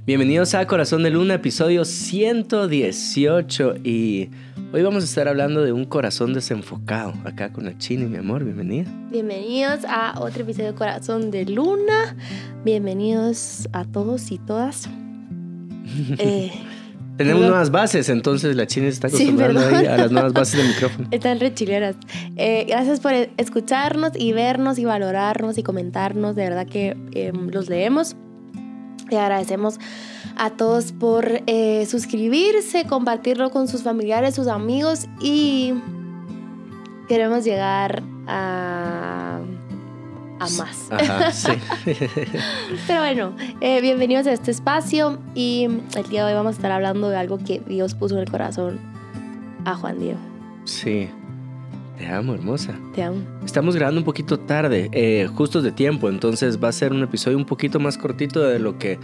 Bienvenidos a Corazón de Luna, episodio 118 y hoy vamos a estar hablando de un corazón desenfocado, acá con la China y mi amor, bienvenida. Bienvenidos a otro episodio de Corazón de Luna, bienvenidos a todos y todas. Eh, Tenemos nuevas bases, entonces la China está acostumbrando ahí a las nuevas bases del micrófono. Están re chileras. Eh, gracias por escucharnos y vernos y valorarnos y comentarnos. De verdad que em, los leemos. Y agradecemos a todos por eh, suscribirse, compartirlo con sus familiares, sus amigos y queremos llegar a, a más. Ajá, sí. Pero bueno, eh, bienvenidos a este espacio y el día de hoy vamos a estar hablando de algo que Dios puso en el corazón a Juan Diego. Sí. Te amo, hermosa. Te amo. Estamos grabando un poquito tarde, eh, justos de tiempo, entonces va a ser un episodio un poquito más cortito de lo que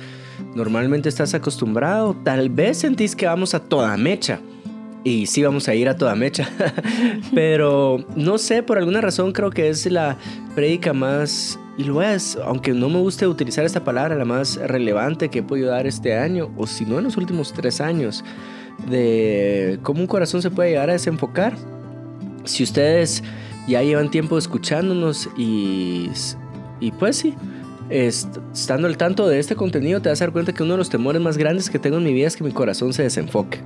normalmente estás acostumbrado. Tal vez sentís que vamos a toda mecha. Y sí vamos a ir a toda mecha. Pero no sé, por alguna razón creo que es la prédica más, y lo es, aunque no me guste utilizar esta palabra, la más relevante que he podido dar este año, o si no en los últimos tres años, de cómo un corazón se puede llegar a desenfocar si ustedes ya llevan tiempo escuchándonos y, y pues sí, estando al tanto de este contenido, te vas a dar cuenta que uno de los temores más grandes que tengo en mi vida es que mi corazón se desenfoque.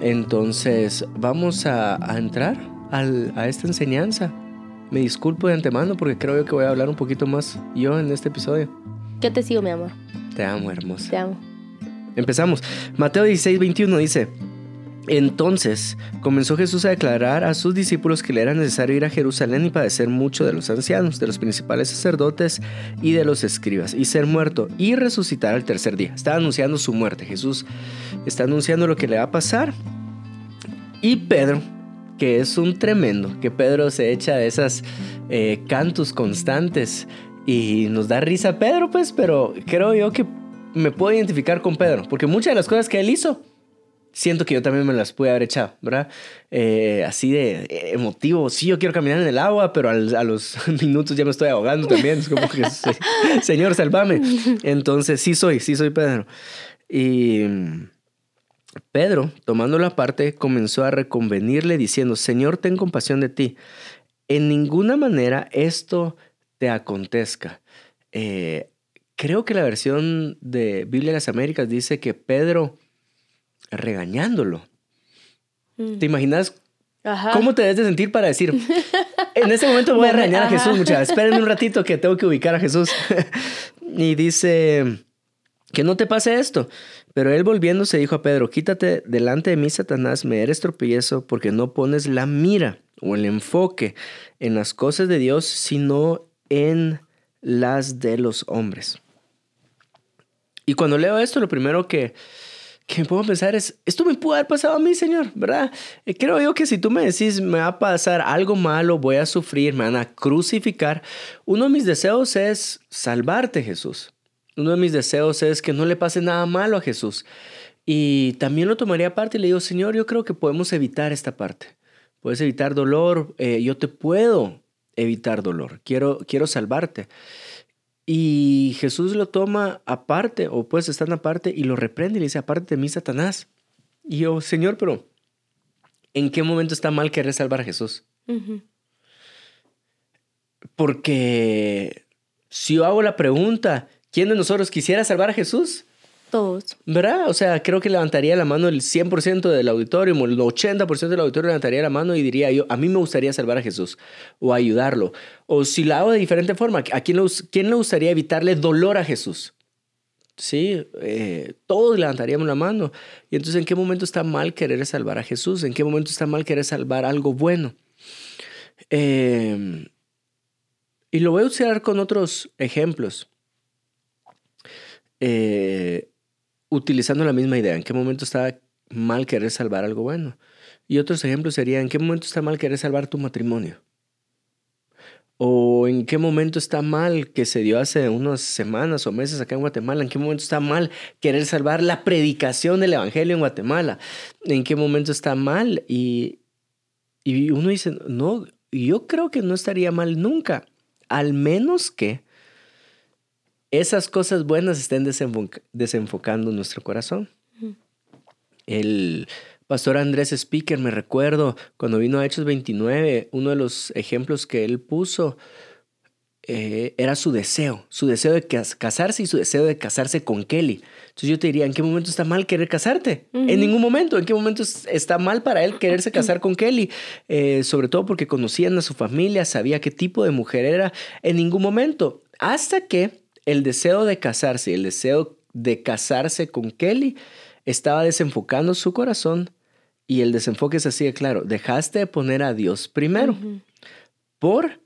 Entonces, vamos a, entrar a esta enseñanza. Me disculpo de antemano porque creo que voy a hablar un poquito más yo en este episodio. Yo te sigo, mi amor. Te amo, hermosa. Te amo. Empezamos. Mateo 16, 21 dice. Entonces comenzó Jesús a declarar a sus discípulos que le era necesario ir a Jerusalén y padecer mucho de los ancianos, de los principales sacerdotes y de los escribas, y ser muerto y resucitar al tercer día. Está anunciando su muerte. Jesús está anunciando lo que le va a pasar. Y Pedro, que es un tremendo, que Pedro se echa de esas eh, cantos constantes y nos da risa Pedro, pues, pero creo yo que me puedo identificar con Pedro, porque muchas de las cosas que él hizo siento que yo también me las pude haber echado, ¿verdad? Eh, así de eh, emotivo, sí, yo quiero caminar en el agua, pero a los minutos ya me estoy ahogando también, es como que, Señor, salvame. Entonces, sí soy, sí soy Pedro. Y Pedro, tomando la parte, comenzó a reconvenirle diciendo, Señor, ten compasión de ti. En ninguna manera esto te acontezca. Eh, creo que la versión de Biblia de las Américas dice que Pedro regañándolo. ¿Te imaginas cómo te debes de sentir para decir, en este momento voy a regañar a Jesús, muchachos, esperen un ratito que tengo que ubicar a Jesús? y dice, que no te pase esto. Pero él volviéndose dijo a Pedro, quítate delante de mí, Satanás, me eres tropiezo porque no pones la mira o el enfoque en las cosas de Dios, sino en las de los hombres. Y cuando leo esto, lo primero que, que me puedo pensar es, esto me pudo haber pasado a mí, Señor, ¿verdad? Eh, creo yo que si tú me decís, me va a pasar algo malo, voy a sufrir, me van a crucificar, uno de mis deseos es salvarte, Jesús. Uno de mis deseos es que no le pase nada malo a Jesús. Y también lo tomaría aparte y le digo, Señor, yo creo que podemos evitar esta parte. Puedes evitar dolor, eh, yo te puedo evitar dolor, quiero, quiero salvarte. Y Jesús lo toma aparte, o pues están aparte, y lo reprende y le dice, aparte de mí, Satanás. Y yo, Señor, pero ¿en qué momento está mal querer salvar a Jesús? Porque si yo hago la pregunta, ¿quién de nosotros quisiera salvar a Jesús? Todos. ¿Verdad? O sea, creo que levantaría la mano el 100% del auditorio, el 80% del auditorio levantaría la mano y diría yo, a mí me gustaría salvar a Jesús o ayudarlo. O si lo hago de diferente forma, ¿a quién le, quién le gustaría evitarle dolor a Jesús? Sí, eh, todos levantaríamos la mano. Y entonces, ¿en qué momento está mal querer salvar a Jesús? ¿En qué momento está mal querer salvar algo bueno? Em, y lo voy a usar con otros ejemplos. Eh, utilizando la misma idea. ¿En qué momento está mal querer salvar algo bueno? Y otros ejemplos serían, ¿en qué momento está mal querer salvar tu matrimonio? ¿O en qué momento está mal que se dio hace unas semanas o meses acá en Guatemala? ¿En qué momento está mal querer salvar la predicación del Evangelio en Guatemala? ¿En qué momento está mal? Y, y uno dice, no, yo creo que no estaría mal nunca, al menos que esas cosas buenas estén desenfocando nuestro corazón. El pastor Andrés Speaker, me recuerdo, cuando vino a Hechos 29, uno de los ejemplos que él puso eh, era su deseo, su deseo de casarse y su deseo de casarse con Kelly. Entonces yo te diría, ¿en qué momento está mal querer casarte? En ningún momento. ¿En qué momento está mal para él quererse casar con Kelly? Eh, sobre todo porque conocían a su familia, sabía qué tipo de mujer era. En ningún momento. Hasta que el deseo de casarse, el deseo de casarse con Kelly, estaba desenfocando su corazón y el desenfoque es así de claro. Dejaste de poner a Dios primero por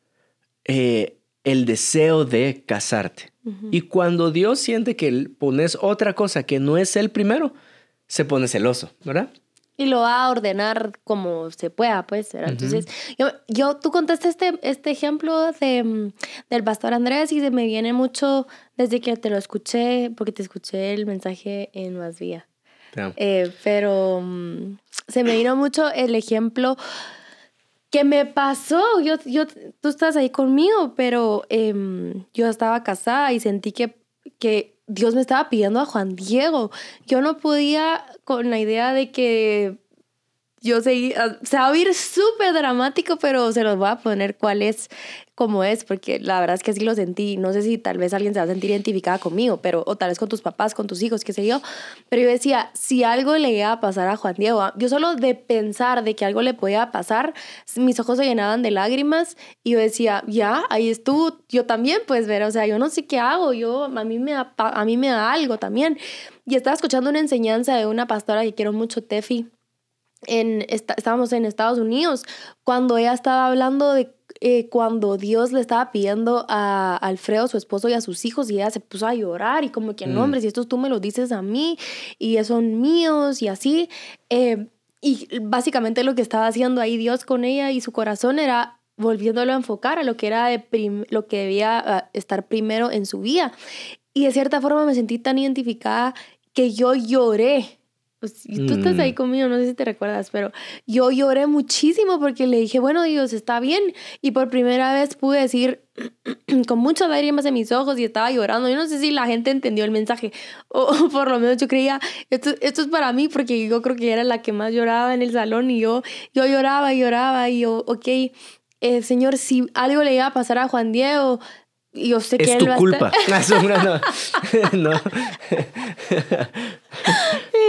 eh, el deseo de casarte. Y cuando Dios siente que pones otra cosa que no es el primero, se pone celoso, ¿verdad? Y lo va a ordenar como se pueda, pues. Entonces, yo, tú contaste este, este ejemplo de, mm, del pastor Andrés y se me viene mucho desde que te lo escuché, porque te escuché el mensaje en Más Vía. Eh, pero mm, se me vino mucho el ejemplo que me pasó. Yo, yo, tú estás ahí conmigo, pero em, yo estaba casada y sentí que, que Dios me estaba pidiendo a Juan Diego. Yo no podía con la idea de que yo seguí, se va a oír súper dramático, pero se los voy a poner cuál es, cómo es, porque la verdad es que así lo sentí. No sé si tal vez alguien se va a sentir identificada conmigo, pero, o tal vez con tus papás, con tus hijos, qué sé yo. Pero yo decía, si algo le iba a pasar a Juan Diego, yo solo de pensar de que algo le podía pasar, mis ojos se llenaban de lágrimas y yo decía, ya, ahí estuvo, yo también, pues ver, o sea, yo no sé qué hago, yo, a mí me da, a mí me da algo también. Y estaba escuchando una enseñanza de una pastora que quiero mucho, Tefi en, estábamos en Estados Unidos, cuando ella estaba hablando de eh, cuando Dios le estaba pidiendo a Alfredo, su esposo, y a sus hijos, y ella se puso a llorar, y como que, no, hombre, si estos tú me los dices a mí, y son míos, y así. Eh, y básicamente lo que estaba haciendo ahí Dios con ella y su corazón era volviéndolo a enfocar a lo que era de lo que debía ah, estar primero en su vida. Y de cierta forma me sentí tan identificada que yo lloré pues, y tú estás ahí mm. conmigo, no sé si te recuerdas, pero yo lloré muchísimo porque le dije, bueno, Dios, está bien. Y por primera vez pude decir con muchas lágrimas en mis ojos y estaba llorando. Yo no sé si la gente entendió el mensaje o, por lo menos yo creía, esto, esto es para mí porque yo creo que era la que más lloraba en el salón y yo, yo lloraba y lloraba y yo, ok, eh, Señor, si algo le iba a pasar a Juan Diego, yo sé que es tu culpa. no. no.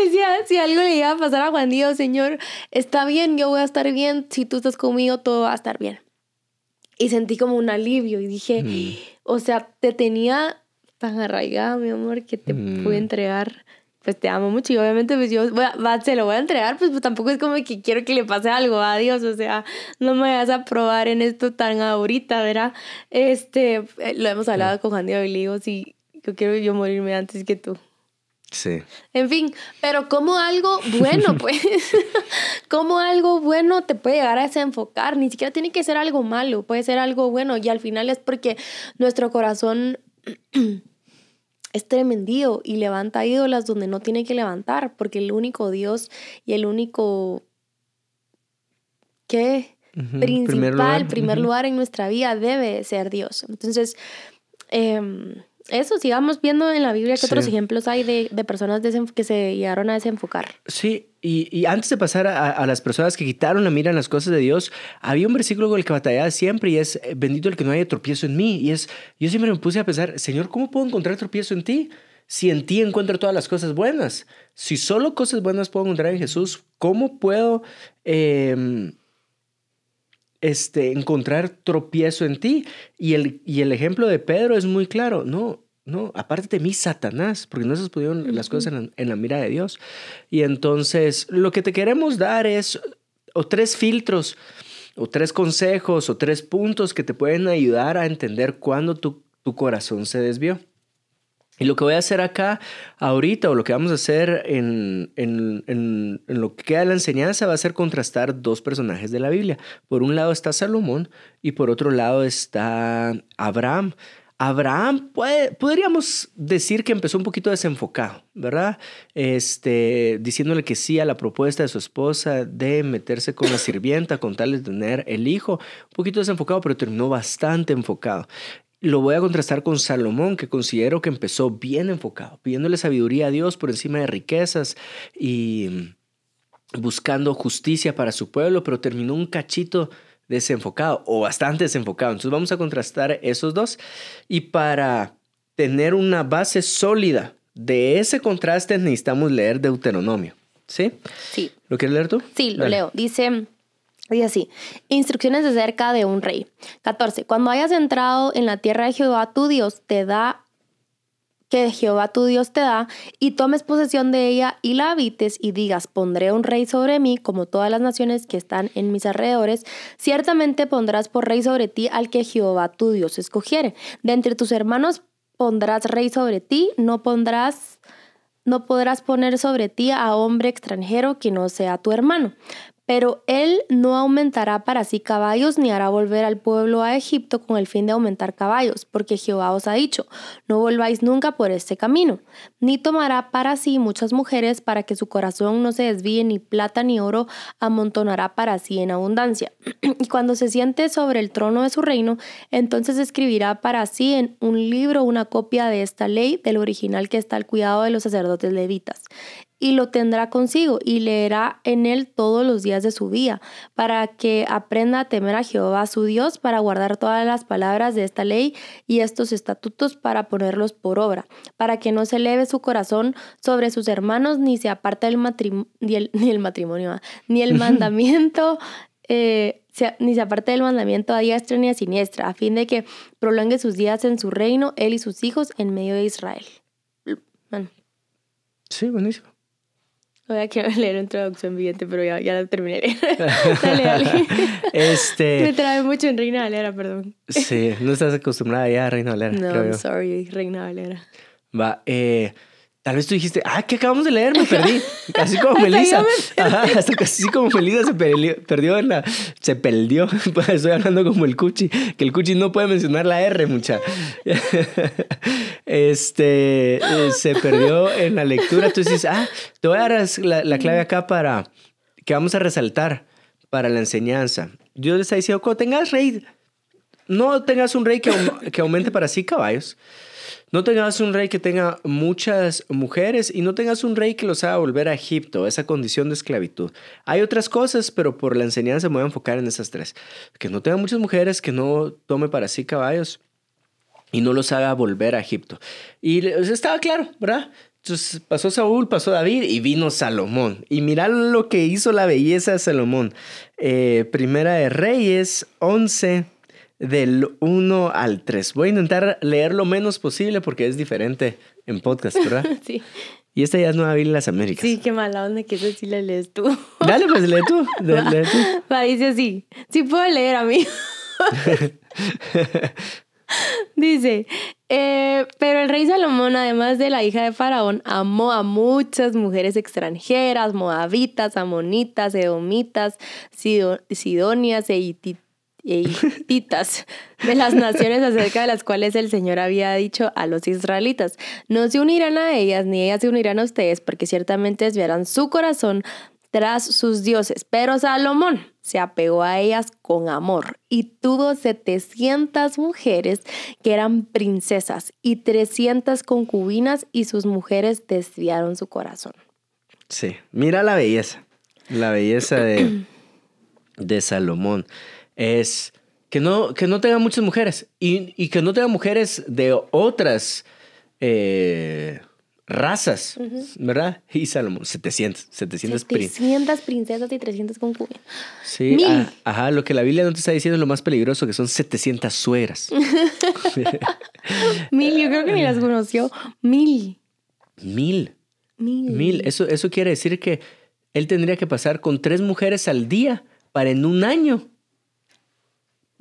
Decía, si algo le iba a pasar a Juan Diego, Señor, está bien, yo voy a estar bien. Si tú estás conmigo, todo va a estar bien. Y sentí como un alivio y dije, mm. o sea, te tenía tan arraigada, mi amor, que te mm. pude entregar pues te amo mucho y obviamente pues yo se lo voy a entregar, pues, pues, tampoco es como que quiero que le pase algo a Dios, o sea, no me vas a probar en esto tan ahorita, ¿verdad? Este, eh, lo hemos hablado con Juan Diego y le digo, sí, yo quiero yo morirme antes que tú. Sí. En fin, pero como algo bueno, pues, como algo bueno te puede llegar a desenfocar, ni siquiera tiene que ser algo malo, puede ser algo bueno y al final es porque nuestro corazón es tremendío y levanta ídolas donde no tiene que levantar, porque el único Dios y el único que principal, primer lugar, en nuestra vida debe ser Dios. Entonces, eh, eso, sigamos viendo en la Biblia que otros ejemplos hay de, de personas que se llegaron a desenfocar. Sí, y, y antes de pasar a, a, las personas que quitaron la mira en las cosas de Dios, había un versículo con el que batallaba siempre y es, eh, bendito el que no haya tropiezo en mí. Y es, yo siempre me puse a pensar, Señor, ¿cómo puedo encontrar tropiezo en ti? Si en ti encuentro todas las cosas buenas. Si solo cosas buenas puedo encontrar en Jesús, ¿cómo puedo... Eh, este, encontrar tropiezo en ti. Y el, y el ejemplo de Pedro es muy claro. No, no, aparte de mí, Satanás, porque no se pudieron las cosas en la, mira de Dios. Y entonces, lo que te queremos dar es o tres filtros, o tres consejos, o tres puntos que te pueden ayudar a entender cuándo tu, tu corazón se desvió. Y lo que voy a hacer acá ahorita, o lo que vamos a hacer en, en, en, lo que queda de la enseñanza, va a ser contrastar dos personajes de la Biblia. Por un lado está Salomón y por otro lado está Abraham. Abraham, puede, podríamos decir que empezó un poquito desenfocado, ¿verdad? Este, diciéndole que sí a la propuesta de su esposa de meterse con la sirvienta con tal de tener el hijo. Un poquito desenfocado, pero terminó bastante enfocado. Lo voy a contrastar con Salomón, que considero que empezó bien enfocado, pidiéndole sabiduría a Dios por encima de riquezas y buscando justicia para su pueblo, pero terminó un cachito desenfocado o bastante desenfocado. Entonces vamos a contrastar esos dos y para tener una base sólida de ese contraste necesitamos leer Deuteronomio. ¿Sí? Sí. ¿Lo quieres leer tú? Sí, lo leo. Dice, dice así, instrucciones acerca de un rey. 14. Cuando hayas entrado en la tierra de Jehová tu Dios te da que Jehová tu Dios te da, y tomes posesión de ella y la habites y digas, pondré un rey sobre mí, como todas las naciones que están en mis alrededores, ciertamente pondrás por rey sobre ti al que Jehová tu Dios escogiere. De entre tus hermanos pondrás rey sobre ti, no pondrás no podrás poner sobre ti a hombre extranjero que no sea tu hermano. Pero él no aumentará para sí caballos ni hará volver al pueblo a Egipto con el fin de aumentar caballos, porque Jehová os ha dicho, no volváis nunca por este camino, ni tomará para sí muchas mujeres para que su corazón no se desvíe, ni plata ni oro amontonará para sí en abundancia. y cuando se siente sobre el trono de su reino, entonces escribirá para sí en un libro una copia de esta ley del original que está al cuidado de los sacerdotes levitas y lo tendrá consigo y leerá en él todos los días de su vida, para que aprenda a temer a Jehová su Dios, para guardar todas las palabras de esta ley y estos estatutos para ponerlos por obra, para que no se eleve su corazón sobre sus hermanos, ni se aparte del ni, el, matrimonio, ni el mandamiento. Eh, ni se aparte del mandamiento a diestra ni a siniestra, a fin de que prolongue sus días en su reino, él y sus hijos en medio de Israel. Sí, buenísimo. Voy a leer una introducción viviente, pero ya, ya la terminé. dale, dale. Este... Me trae mucho en Reina Valera, perdón. Sí, no estás acostumbrada ya a Reina Valera. No, I'm sorry, Reina Valera. Va, eh, Tal vez tú dijiste, ah, ¿qué acabamos de leer? Me perdí. Así como Melissa. Ajá, hasta casi como Melissa se perdió, en la. Se perdió. Estoy hablando como el Cuchi. Que el Cuchi no puede mencionar la R, mucha. Este. Eh, se perdió en la lectura. Tú dices, ah, te voy a dar la, clave acá para. Que vamos a resaltar para la enseñanza. Dios les está diciendo, cuando tengas rey, no tengas un rey que, que aumente para sí caballos no tengas un rey que tenga muchas mujeres y no tengas un rey que los haga volver a Egipto, esa condición de esclavitud. Hay otras cosas, pero por la enseñanza me voy a enfocar en esas tres. Que no tenga muchas mujeres, que no tome para sí caballos y no los haga volver a Egipto. Y estaba claro, ¿verdad? Entonces pasó Saúl, pasó David y vino Salomón. Y mirad lo que hizo la belleza de Salomón. Eh, primera de Reyes 11, del 1 al 3. Voy a intentar leer lo menos posible porque es diferente en podcast, ¿verdad? sí. Y esta ya es Nueva Biblia en las Américas. Sí, qué mala onda que eso sí la lees tú. Dale, pues lee tú. lee tú. Va, dice así. Sí puedo leer a mí. Dice, eh, pero el rey Salomón, además de la hija de Faraón, amó a muchas mujeres extranjeras, moabitas, amonitas, edomitas, sidonias e y de las naciones acerca de las cuales el Señor había dicho a los israelitas, no se unirán a ellas ni ellas se unirán a ustedes porque ciertamente desviarán su corazón tras sus dioses. Pero Salomón se apegó a ellas con amor y tuvo 700 mujeres que eran princesas y 300 concubinas y sus mujeres desviaron su corazón. Sí, mira la belleza, la belleza de, de Salomón es que no, que no tenga muchas mujeres y, que no tenga mujeres de otras eh, razas, ¿verdad? Y Salomón, 700, 700, 700 princesas y 300 concubinas. Sí, ah, ajá, lo que la Biblia no te está diciendo es lo más peligroso, que son 700 sueras. Mil, yo creo que ni las conoció. Mil. Mil. Mil. Mil. Eso, eso quiere decir que él tendría que pasar con tres mujeres al día para en un año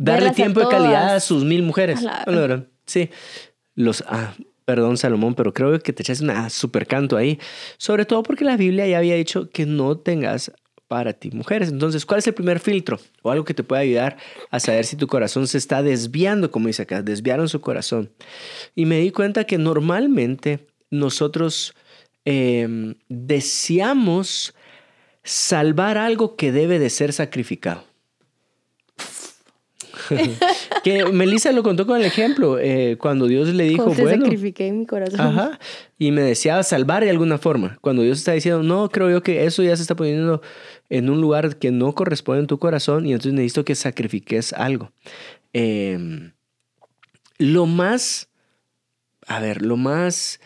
darle tiempo de calidad a sus mil mujeres. sí. Los, ah, perdón Salomón, pero creo que te echas una super canto ahí. Sobre todo porque la Biblia ya había dicho que no tengas para ti mujeres. Entonces, ¿cuál es el primer filtro? O algo que te puede ayudar a saber si tu corazón se está desviando, como dice acá, desviaron su corazón. Y me di cuenta que normalmente nosotros em, deseamos salvar algo que debe de ser sacrificado. que Melissa lo contó con el ejemplo, eh, cuando Dios le dijo, Como te bueno, sacrifiqué en mi corazón. ajá, y me deseaba salvar de alguna forma. Cuando Dios está diciendo, no, creo yo que eso ya se está poniendo en un lugar que no corresponde en tu corazón y entonces necesito que sacrifiques algo. Eh, lo más, a ver, lo más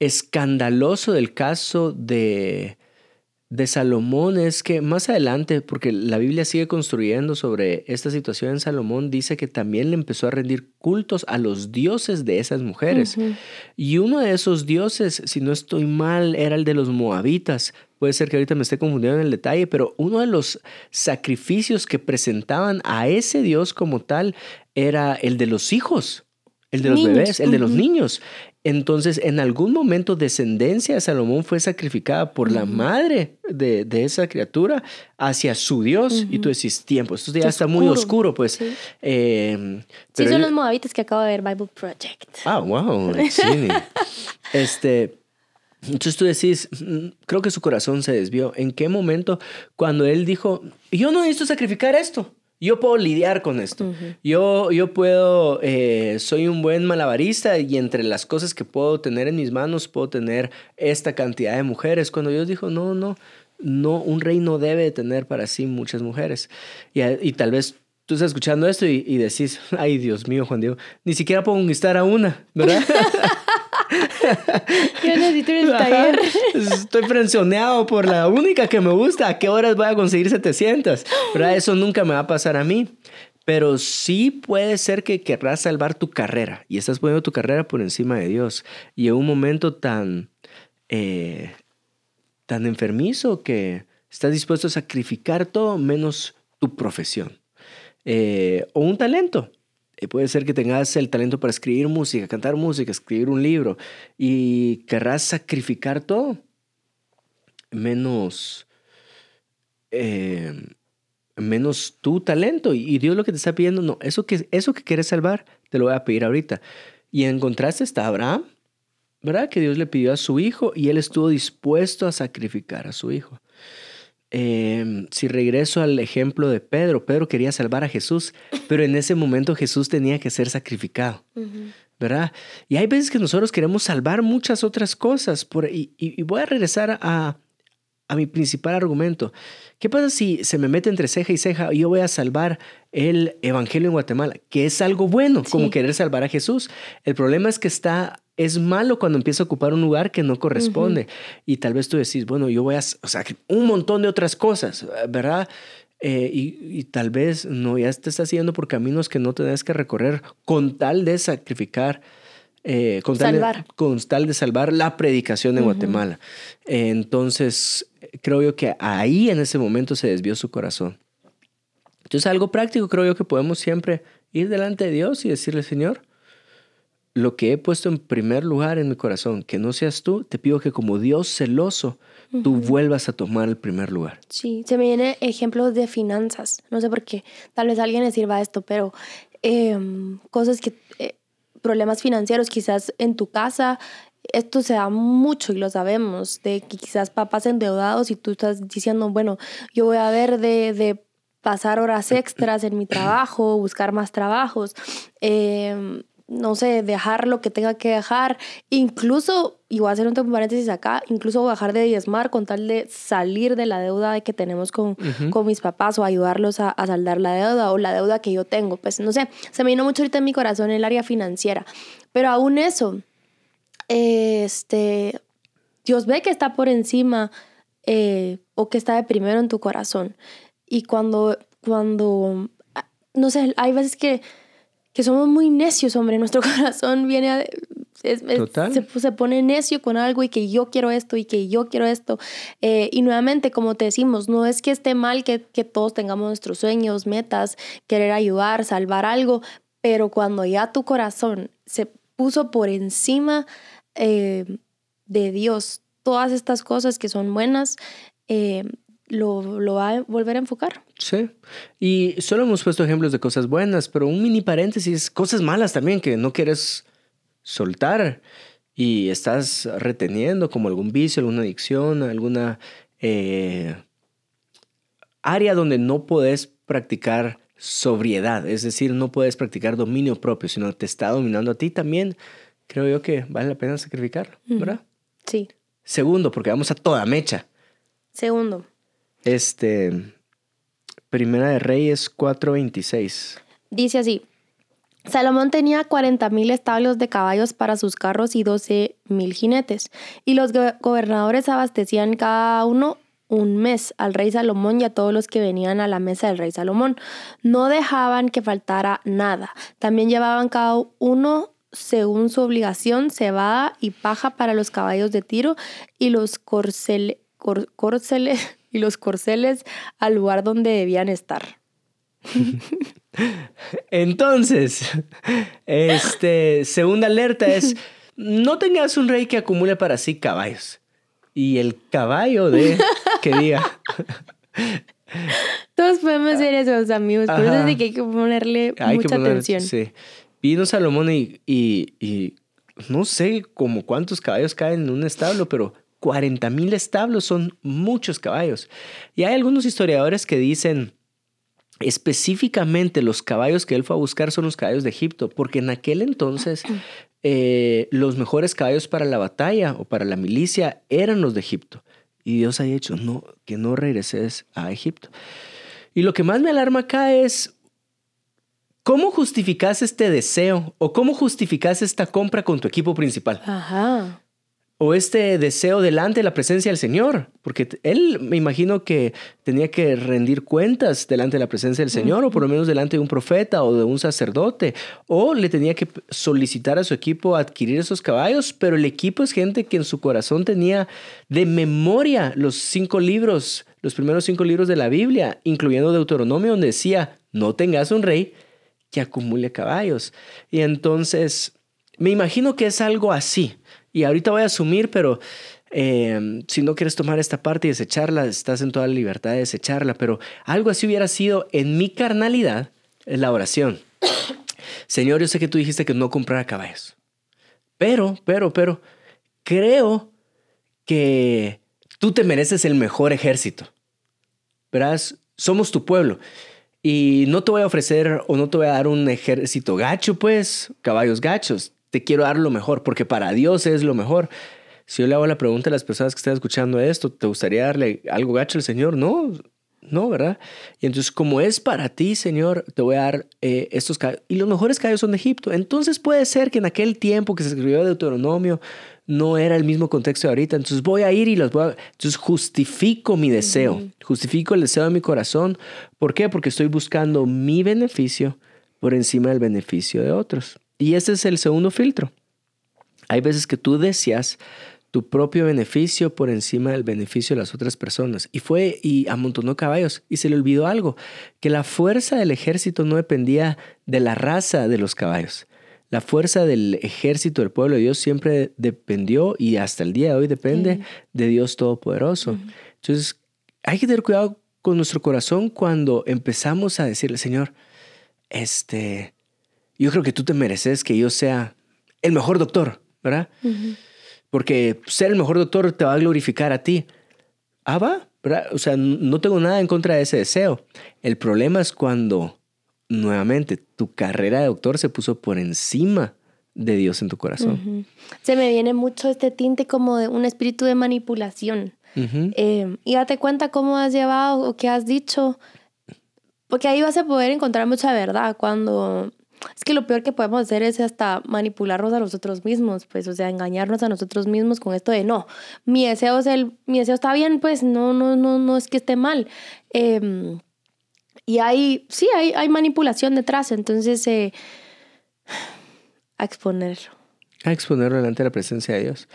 escandaloso del caso de, de Salomón es que más adelante, porque la Biblia sigue construyendo sobre esta situación en Salomón, dice que también le empezó a rendir cultos a los dioses de esas mujeres. Y uno de esos dioses, si no estoy mal, era el de los moabitas. Puede ser que ahorita me esté confundiendo en el detalle, pero uno de los sacrificios que presentaban a ese dios como tal era el de los hijos, el de los Niños, bebés, el de los niños. Entonces, en algún momento, descendencia de Salomón fue sacrificada por la madre de, de esa criatura hacia su Dios. Y tú decís, tiempo, esto ya está muy oscuro, pues. sí. Eh, Sí, pero son él- los moabitas que acabo de ver Bible Project. Ah, wow, este, entonces tú decís, "Mm, creo que su corazón se desvió. ¿En qué momento cuando él dijo, yo no necesito sacrificar esto? Yo puedo lidiar con esto. yo, yo puedo, eh, soy un buen malabarista y entre las cosas que puedo tener en mis manos puedo tener esta cantidad de mujeres. Cuando Dios dijo, no, no, no, un rey no debe tener para sí muchas mujeres. Y, y tal vez tú estás escuchando esto y, y decís, ay Dios mío, Juan Diego, ni siquiera puedo conquistar a una, ¿verdad? Yo necesito ir al Ajá. taller. Estoy presioneado por la única que me gusta. ¿A qué horas voy a conseguir 700? ¿Verdad? Eso nunca me va a pasar a mí. Pero sí puede ser que querrás salvar tu carrera y estás poniendo tu carrera por encima de Dios. Y en un momento tan, eh, tan enfermizo que estás dispuesto a sacrificar todo menos tu profesión. Eh, o un talento. Eh, Puede ser que tengas el talento para escribir música, cantar música, escribir un libro y querrás sacrificar todo menos, eh, menos tu talento. Y Dios lo que te está pidiendo, no, eso que, eso que quieres salvar, te lo voy a pedir ahorita. Y en contraste está Abraham, ¿verdad? Que Dios le pidió a su hijo y él estuvo dispuesto a sacrificar a su hijo. Eh, si regreso al ejemplo de Pedro, Pedro quería salvar a Jesús, pero en ese momento Jesús tenía que ser sacrificado. ¿verdad? Y hay veces que nosotros queremos salvar muchas otras cosas. Por, y, y- y voy a regresar a, a mi principal argumento. ¿Qué pasa si se me mete entre ceja y ceja y yo voy a salvar el Evangelio en Guatemala? Que es algo bueno, como querer salvar a Jesús. El problema es que está... Es malo cuando empieza a ocupar un lugar que no corresponde. Y tal vez tú decís, bueno, yo voy a... O sea, un montón de otras cosas, ¿verdad? Eh, y, y tal vez no, ya te estás yendo por caminos que no tenés que recorrer con tal de sacrificar, eh, con, tal de, Salvar. con tal de salvar la predicación en Guatemala. Eh, entonces, creo yo que ahí en ese momento se desvió su corazón. Entonces, algo práctico creo yo que podemos siempre ir delante de Dios y decirle, Señor, lo que he puesto en primer lugar en mi corazón, que no seas tú, te pido que como Dios celoso, tú vuelvas a tomar el primer lugar. Sí, se me vienen ejemplos de finanzas. No sé por qué. Tal vez a alguien le sirva esto, pero em, cosas que. eh, problemas financieros, quizás en tu casa. Esto se da mucho y lo sabemos, de que quizás papás endeudados y tú estás diciendo, bueno, yo voy a ver de, de pasar horas extras en mi trabajo, buscar más trabajos, em, no sé, dejar lo que tenga que dejar, incluso, y voy a hacer un paréntesis acá, incluso bajar de diezmar con tal de salir de la deuda que tenemos con, con mis papás o ayudarlos a, a saldar la deuda o la deuda que yo tengo. Pues no sé, se me vino mucho ahorita en mi corazón el área financiera, pero aún eso, este, Dios ve que está por encima eh, o que está de primero en tu corazón. Y cuando, cuando, ah, no sé, hay veces que, que somos muy necios, hombre, nuestro corazón viene a... es- se, se pone necio con algo y que yo quiero esto y que yo quiero esto. Eh, y nuevamente, como te decimos, no es que esté mal que, que todos tengamos nuestros sueños, metas, querer ayudar, salvar algo, pero cuando ya tu corazón se puso por encima eh, de Dios, todas estas cosas que son buenas, eh, lo, lo va a volver a enfocar. Sí. Y solo hemos puesto ejemplos de cosas buenas, pero un mini paréntesis, cosas malas también que no quieres soltar y estás reteniendo como algún vicio, alguna adicción, alguna eh, área donde no podés practicar sobriedad, es decir, no puedes practicar dominio propio, sino te está dominando a ti también, creo yo que vale la pena sacrificarlo, ¿verdad? Sí. Segundo, porque vamos a toda mecha. Segundo. Este, Primera de Reyes 4:26. Dice así. Salomón tenía 40.000 establos de caballos para sus carros y 12.000 jinetes, y los go- gobernadores abastecían cada uno un mes al rey Salomón y a todos los que venían a la mesa del rey Salomón. No dejaban que faltara nada. También llevaban cada uno, según su obligación, cebada y paja para los caballos de tiro y los corcel- cor- corceles, y los corceles al lugar donde debían estar. Entonces, este, segunda alerta es, no tengas un rey que acumule para sí caballos. Y el caballo de que diga, Todos podemos ser esos amigos, por eso es de que hay que ponerle hay que mucha poner, atención. sí. Vino Salomón y, y, y no sé como cuántos caballos caen en un establo, pero 40 mil establos son muchos caballos. Y hay algunos historiadores que dicen específicamente los caballos que él fue a buscar son los caballos de Egipto, porque en aquel entonces eh, los mejores caballos para la batalla o para la milicia eran los de Egipto. Y Dios ha hecho no, que no regreses a Egipto. Y lo que más me alarma acá es cómo justificas este deseo o cómo justificas esta compra con tu equipo principal Ajá. o este deseo delante de la presencia del Señor, porque él me imagino que tenía que rendir cuentas delante de la presencia del Señor, o por lo menos delante de un profeta o de un sacerdote, o le tenía que solicitar a su equipo adquirir esos caballos, pero el equipo es gente que en su corazón tenía de memoria los cinco libros, los primeros cinco libros de la Biblia, incluyendo Deuteronomio, donde decía, no tengas un rey que acumule caballos. Y entonces, me imagino que es algo así. Y ahorita voy a asumir, pero eh, si no quieres tomar esta parte y desecharla, estás en toda la libertad de desecharla. Pero algo así hubiera sido en mi carnalidad la oración. Señor, yo sé que tú dijiste que no comprara caballos. Pero, pero, pero, creo que tú te mereces el mejor ejército. Verás, somos tu pueblo. Y no te voy a ofrecer o no te voy a dar un ejército gacho, pues, caballos gachos. Te quiero dar lo mejor, porque para Dios es lo mejor. Si yo le hago la pregunta a las personas que están escuchando esto, ¿te gustaría darle algo gacho al Señor? No, no, ¿verdad? Y entonces, como es para ti, Señor, te voy a dar eh, estos caballos. Y los mejores caballos son de Egipto. Entonces puede ser que en aquel tiempo que se escribió Deuteronomio no era el mismo contexto de ahorita. Entonces voy a ir y los voy a... Entonces justifico mi deseo, justifico el deseo de mi corazón. ¿Por qué? Porque estoy buscando mi beneficio por encima del beneficio de otros. Y ese es el segundo filtro. Hay veces que tú deseas tu propio beneficio por encima del beneficio de las otras personas. Y fue y amontonó caballos y se le olvidó algo, que la fuerza del ejército no dependía de la raza de los caballos. La fuerza del ejército del pueblo de Dios siempre dependió y hasta el día de hoy depende Sí. de Dios Todopoderoso. Entonces, hay que tener cuidado con nuestro corazón cuando empezamos a decirle, Señor, este, yo creo que tú te mereces que yo sea el mejor doctor, ¿verdad? Porque ser el mejor doctor te va a glorificar a ti. Ah, va, ¿verdad? O sea, no tengo nada en contra de ese deseo. El problema es cuando, nuevamente, tu carrera de doctor se puso por encima de Dios en tu corazón. Se me viene mucho este tinte como de un espíritu de manipulación. Ujú. Eh, y date cuenta cómo has llevado o qué has dicho. Porque ahí vas a poder encontrar mucha verdad cuando... Es que lo peor que podemos hacer es hasta manipularnos a nosotros mismos, pues, o sea, engañarnos a nosotros mismos con esto de no, mi deseo, es el, mi deseo está bien, pues no, no, no, no es que esté mal. Eh, y hay, sí, hay, hay manipulación detrás, entonces eh, a exponerlo. a exponerlo delante de la presencia de Dios.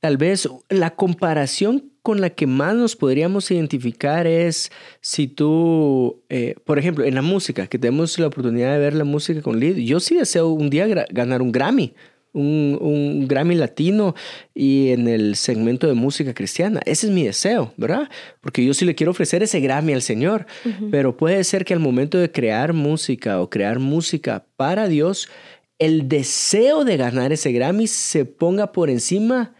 Tal vez la comparación con la que más nos podríamos identificar es si tú, eh, por ejemplo, en la música, que tenemos la oportunidad de ver la música con Lid, yo sí deseo un día ganar un Grammy. Un, un Grammy latino y en el segmento de música cristiana. Ese es mi deseo, ¿verdad? Porque yo sí le quiero ofrecer ese Grammy al Señor. Pero puede ser que al momento de crear música o crear música para Dios, el deseo de ganar ese Grammy se ponga por encima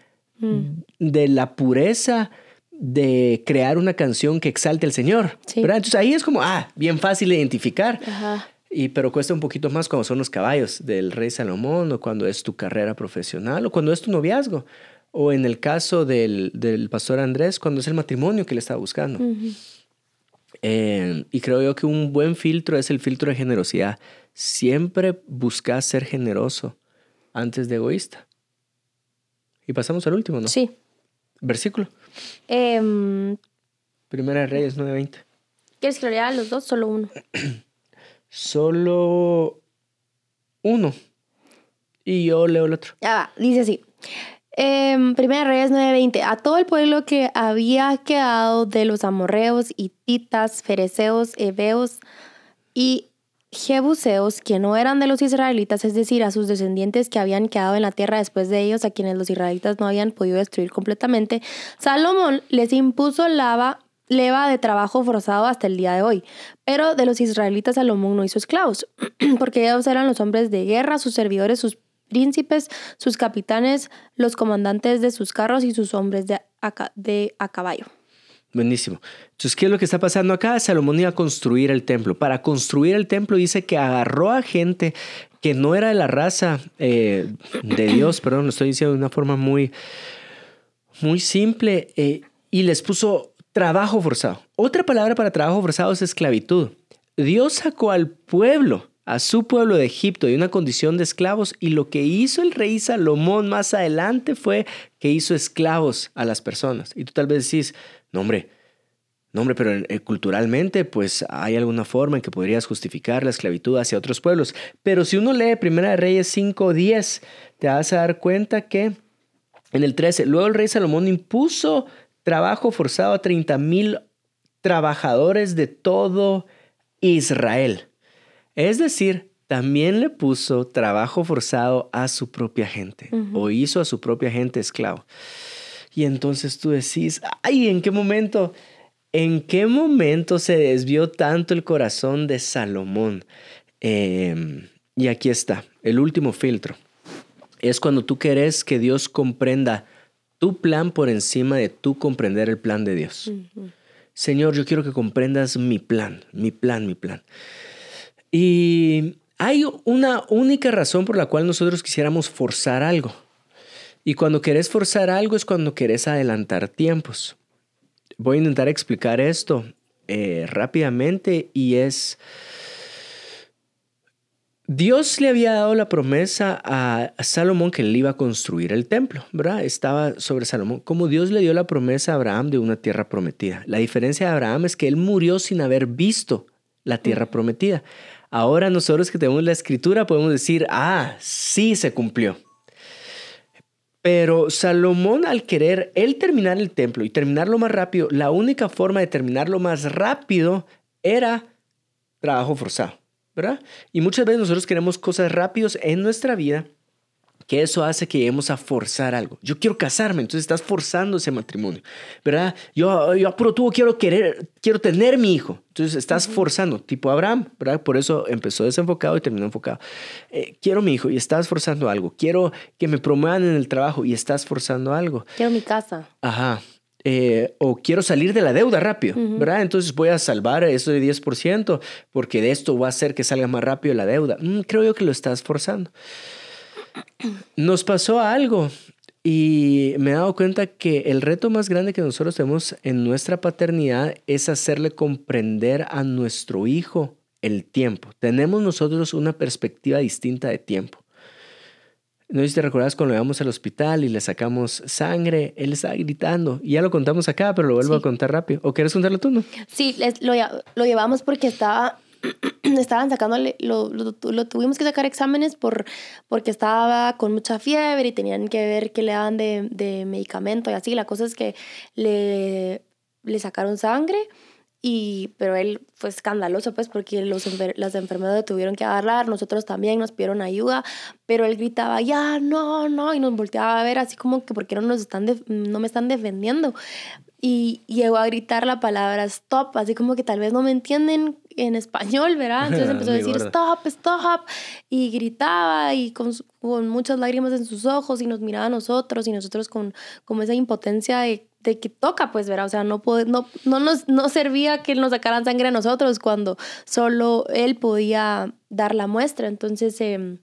de la pureza de crear una canción que exalte al Señor. Sí. ¿verdad? Entonces ahí es como, ah, bien fácil de identificar. Ajá. Y, pero cuesta un poquito más cuando son los caballos del rey Salomón o cuando es tu carrera profesional o cuando es tu noviazgo. O en el caso del, del pastor Andrés, cuando es el matrimonio que le está buscando. Eh, y creo yo que un buen filtro es el filtro de generosidad. Siempre busca ser generoso antes de egoísta. Y pasamos al último, ¿no? Sí. Versículo. Em, Primera de Reyes 9:20. ¿Quieres que lo lea los dos? Solo uno. Solo uno. Y yo leo el otro. Ya va, dice así. Em, Primera Reyes 9:20. A todo el pueblo que había quedado de los amorreos, hititas, fereceos, heveos y jebuseos, que no eran de los israelitas, es decir, a sus descendientes que habían quedado en la tierra después de ellos, a quienes los israelitas no habían podido destruir completamente, Salomón les impuso lava, leva de trabajo forzado hasta el día de hoy. Pero de los israelitas Salomón no hizo esclavos, porque ellos eran los hombres de guerra, sus servidores, sus príncipes, sus capitanes, los comandantes de sus carros y sus hombres de a, de caballo. Buenísimo. Entonces, ¿qué es lo que está pasando acá? Salomón iba a construir el templo. Para construir el templo dice que agarró a gente que no era de la raza eh, de Dios, perdón, lo estoy diciendo de una forma muy, muy simple, eh, y les puso trabajo forzado. Otra palabra para trabajo forzado es esclavitud. Dios sacó al pueblo, a su pueblo de Egipto, de una condición de esclavos, y lo que hizo el rey Salomón más adelante fue que hizo esclavos a las personas. Y tú tal vez decís, no hombre, no hombre, pero eh, culturalmente pues hay alguna forma en que podrías justificar la esclavitud hacia otros pueblos. Pero si uno lee Primera de Reyes 5.10, te vas a dar cuenta que en el 13, luego el rey Salomón impuso trabajo forzado a 30 mil trabajadores de todo Israel. Es decir, también le puso trabajo forzado a su propia gente o hizo a su propia gente esclavo. Y entonces tú decís, ay, ¿en qué momento? ¿En qué momento se desvió tanto el corazón de Salomón? Eh, y aquí está, el último filtro. Es cuando tú querés que Dios comprenda tu plan por encima de tú comprender el plan de Dios. Señor, yo quiero que comprendas mi plan, mi plan, mi plan. Y hay una única razón por la cual nosotros quisiéramos forzar algo. Y cuando querés forzar algo es cuando querés adelantar tiempos. Voy a intentar explicar esto eh, rápidamente y es... Dios le había dado la promesa a Salomón que él iba a construir el templo, ¿verdad? Estaba sobre Salomón. Como Dios le dio la promesa a Abraham de una tierra prometida. La diferencia de Abraham es que él murió sin haber visto la tierra prometida. Ahora nosotros que tenemos la escritura podemos decir, ah, sí se cumplió. Pero Salomón al querer él terminar el templo y terminarlo más rápido, la única forma de terminarlo más rápido era trabajo forzado. ¿Verdad? Y muchas veces nosotros queremos cosas rápidos en nuestra vida que eso hace que lleguemos a forzar algo. Yo quiero casarme, entonces estás forzando ese matrimonio, ¿verdad? Yo, yo apuro tú, quiero querer, quiero tener mi hijo. Entonces estás forzando, tipo Abraham, ¿verdad? Por eso empezó desenfocado y terminó enfocado. Eh, quiero mi hijo y estás forzando algo. Quiero que me promuevan en el trabajo y estás forzando algo. Quiero mi casa. Ajá. Eh, o quiero salir de la deuda rápido, ¿verdad? Entonces voy a salvar eso de 10% porque de esto va a hacer que salga más rápido la deuda. Mm, creo yo que lo estás forzando. Nos pasó algo y me he dado cuenta que el reto más grande que nosotros tenemos en nuestra paternidad es hacerle comprender a nuestro hijo el tiempo. Tenemos nosotros una perspectiva distinta de tiempo. No sé si te recuerdas cuando lo llevamos al hospital y le sacamos sangre, él estaba gritando. Y ya lo contamos acá, pero lo vuelvo Sí. a contar rápido. ¿O quieres contarlo tú, no? Sí, les- lo, lo llevamos porque estaba, estaban sacándole, lo, lo, lo tuvimos que sacar exámenes por, porque estaba con mucha fiebre y tenían que ver qué le daban de, de medicamento y así. La cosa es que le, le sacaron sangre. Y, pero él fue escandaloso, pues, porque los enfer- las enfermeras le tuvieron que agarrar, nosotros también nos pidieron ayuda, pero él gritaba, ya, no, no, y nos volteaba a ver así como que, ¿por qué no, nos están no me están defendiendo? Y llegó a gritar la palabra stop, así como que tal vez no me entienden en español, ¿verdad? Entonces empezó a decir stop, stop, y gritaba y con, con muchas lágrimas en sus ojos y nos miraba a nosotros y nosotros con como esa impotencia de, que toca, pues, ¿verdad? O sea, no, no, no, nos, no servía que nos sacaran sangre a nosotros cuando solo él podía dar la muestra. Entonces, em,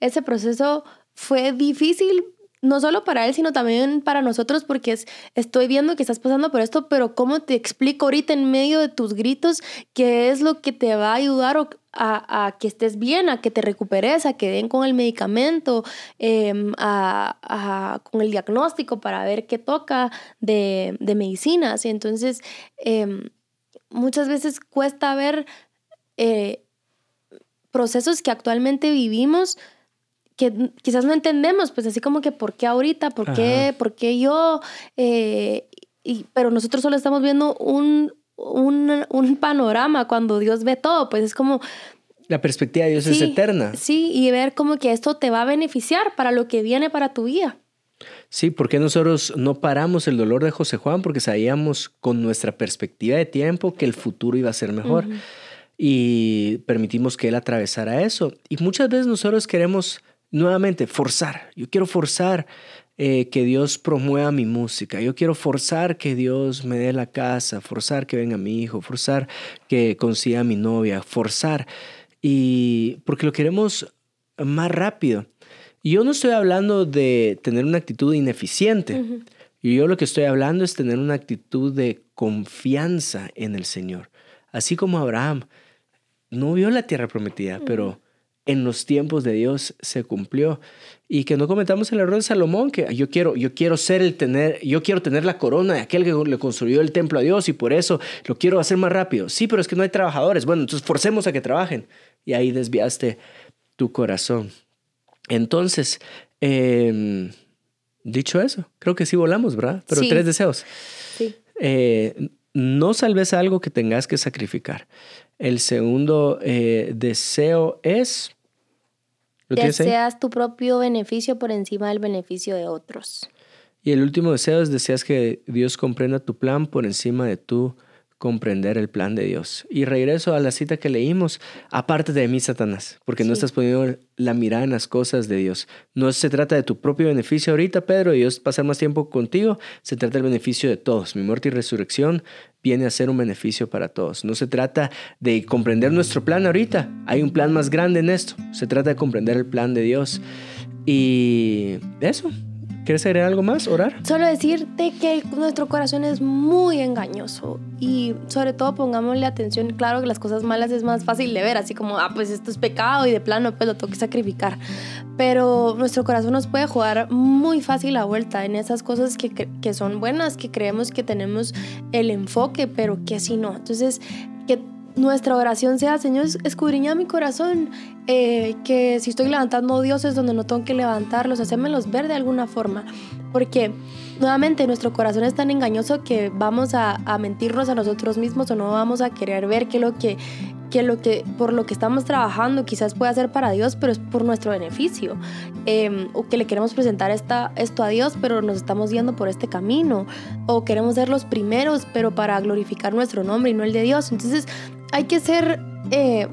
ese proceso fue difícil no solo para él, sino también para nosotros, porque es, estoy viendo que estás pasando por esto, pero ¿cómo te explico ahorita en medio de tus gritos qué es lo que te va a ayudar a, que estés bien, a que te recuperes, a que den con el medicamento, em, a, con el diagnóstico para ver qué toca de, medicinas? Y entonces, em, muchas veces cuesta ver eh, procesos que actualmente vivimos que quizás no entendemos, pues así como que por qué ahorita, por qué, por qué yo, eh, y, pero nosotros solo estamos viendo un, un, un, panorama cuando Dios ve todo, pues es como... La perspectiva de Dios es eterna. Sí, y ver como que esto te va a beneficiar para lo que viene para tu vida. Sí, porque nosotros no paramos el dolor de José Juan porque sabíamos con nuestra perspectiva de tiempo que el futuro iba a ser mejor. Y permitimos que él atravesara eso. Y muchas veces nosotros queremos nuevamente, forzar. Yo quiero forzar eh, que Dios promueva mi música. Yo quiero forzar que Dios me dé la casa, forzar que venga mi hijo, forzar que consiga mi novia, forzar. Y porque lo queremos más rápido. Y yo no estoy hablando de tener una actitud ineficiente. Yo lo que estoy hablando es tener una actitud de confianza en el Señor. Así como Abraham no vio la tierra prometida, pero en los tiempos de Dios se cumplió. Y que no comentamos el error de Salomón, que yo quiero, yo quiero ser el tener, yo quiero tener la corona de aquel que le construyó el templo a Dios y por eso lo quiero hacer más rápido. Sí, pero es que no hay trabajadores. Bueno, entonces forcemos a que trabajen. Y ahí desviaste tu corazón. Entonces, em, dicho eso, creo que sí volamos, ¿verdad? Pero tres deseos. Sí. Eh, no salves algo que tengas que sacrificar. El segundo eh, deseo es Deseas tu propio beneficio por encima del beneficio de otros. Y el último deseo es deseas que Dios comprenda tu plan por encima de tu comprender el plan de Dios. Y regreso a la cita que leímos, aparte de mí, Satanás, porque no estás poniendo la mirada en las cosas de Dios. No se trata de tu propio beneficio ahorita, Pedro, y Dios pasar más tiempo contigo, se trata del beneficio de todos. Mi muerte y resurrección viene a ser un beneficio para todos. No se trata de comprender nuestro plan ahorita, hay un plan más grande en esto. Se trata de comprender el plan de Dios. Y eso, ¿Quieres agregar algo más? ¿Orar? Solo decirte que nuestro corazón es muy engañoso y sobre todo pongámosle atención. Claro que las cosas malas es más fácil de ver, así como, ah, pues esto es pecado y de plano pues lo tengo que sacrificar. Pero nuestro corazón nos puede jugar muy fácil la vuelta en esas cosas que, que son buenas, que creemos que tenemos el enfoque, pero que así no. Entonces, que nuestra oración sea, Señor, escudriña mi corazón, eh, que si estoy levantando dioses donde no tengo que levantarlos, hacémelos ver de alguna forma. Porque nuevamente nuestro corazón es tan engañoso que vamos a, mentirnos a nosotros mismos o no vamos a querer ver que lo que, que lo que por lo que estamos trabajando quizás pueda ser para Dios, pero es por nuestro beneficio. Em, o que le queremos presentar esta, esto a Dios, pero nos estamos yendo por este camino. O queremos ser los primeros, pero para glorificar nuestro nombre y no el de Dios. Entonces, hay que ser eh,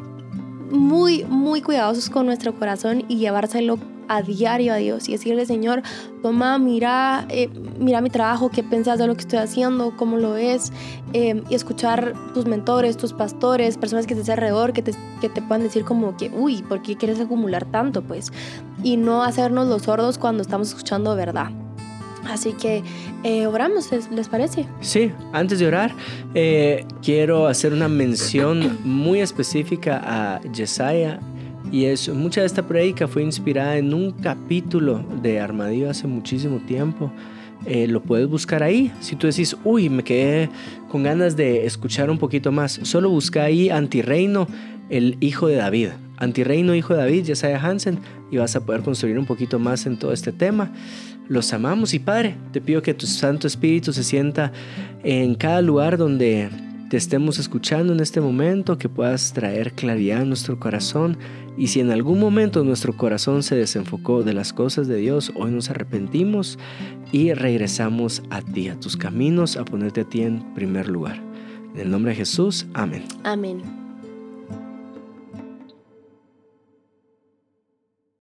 muy, muy cuidadosos con nuestro corazón y llevárselo a diario a Dios y decirle, Señor, toma, mira, eh, mira mi trabajo, qué piensas de lo que estoy haciendo, cómo lo es, eh, y escuchar tus mentores, tus pastores, personas que estén alrededor, que te, que te puedan decir como que, uy, ¿por qué quieres acumular tanto? Pues, y no hacernos los sordos cuando estamos escuchando verdad. Así que eh, oramos, ¿les, parece? Sí, antes de orar, eh, quiero hacer una mención muy específica a Yesaya. Y es, mucha de esta prédica fue inspirada en un capítulo de Armadillo hace muchísimo tiempo. Eh, lo puedes buscar ahí. Si tú decís, uy, me quedé con ganas de escuchar un poquito más, solo busca ahí Antirreino, el hijo de David. Antirreino, hijo de David, Yesaya Hansen, y vas a poder construir un poquito más en todo este tema los amamos. Y Padre, te pido que tu Santo Espíritu se sienta en cada lugar donde te estemos escuchando en este momento, que puedas traer claridad a nuestro corazón. Y si en algún momento nuestro corazón se desenfocó de las cosas de Dios, hoy nos arrepentimos y regresamos a ti, a tus caminos, a ponerte a ti en primer lugar. En el nombre de Jesús, amén. Amén.